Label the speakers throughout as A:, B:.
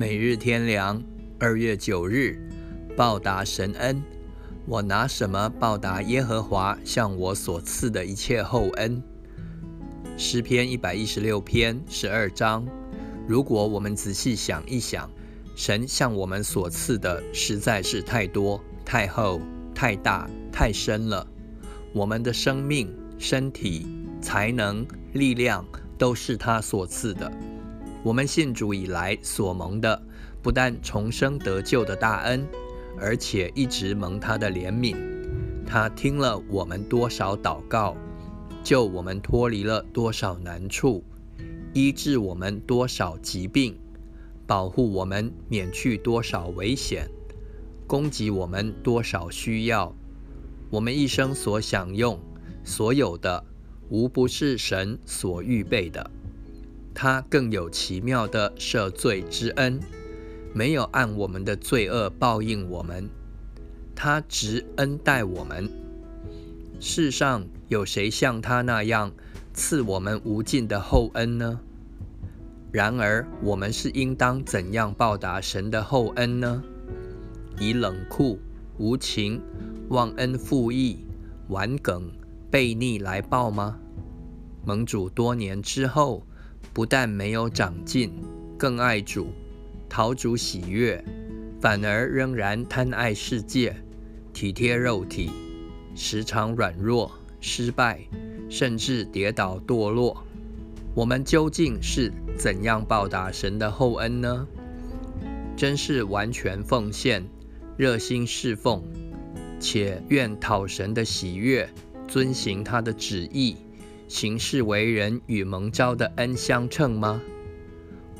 A: 每日天良，二月九日，报答神恩。我拿什么报答耶和华向我所赐的一切厚恩？诗篇一百一十六篇十二章。如果我们仔细想一想，神向我们所赐的实在是太多、太厚、太大、太深了。我们的生命、身体、才能、力量，都是他所赐的。我们信主以来所蒙的，不但重生得救的大恩，而且一直蒙他的怜悯。他听了我们多少祷告，救我们脱离了多少难处，医治我们多少疾病，保护我们免去多少危险，供给我们多少需要。我们一生所享用所有的，无不是神所预备的。他更有奇妙的赦罪之恩，没有按我们的罪恶报应我们，他直恩待我们。世上有谁像他那样赐我们无尽的厚恩呢？然而我们是应当怎样报答神的厚恩呢？以冷酷、无情、忘恩负义、顽梗、悖逆来报吗？盟主多年之后。不但没有长进，更爱主，讨主喜悦，反而仍然贪爱世界，体贴肉体，时常软弱、失败，甚至跌倒堕落。我们究竟是怎样报答神的厚恩呢？真是完全奉献，热心侍奉，且愿讨神的喜悦，遵行他的旨意。行事为人与蒙召的恩相称吗？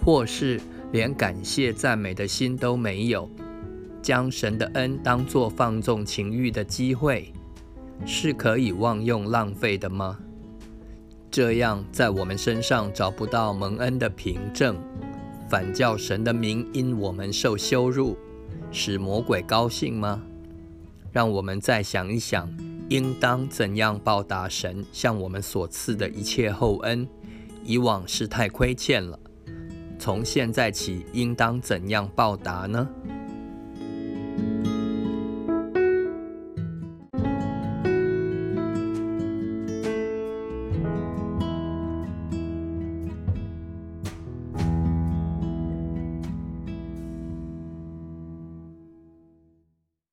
A: 或是连感谢赞美的心都没有，将神的恩当作放纵情欲的机会，是可以妄用浪费的吗？这样在我们身上找不到蒙恩的凭证，反叫神的名因我们受羞辱，使魔鬼高兴吗？让我们再想一想。应当怎样报答神向我们所赐的一切厚恩？以往是太亏欠了，从现在起应当怎样报答呢？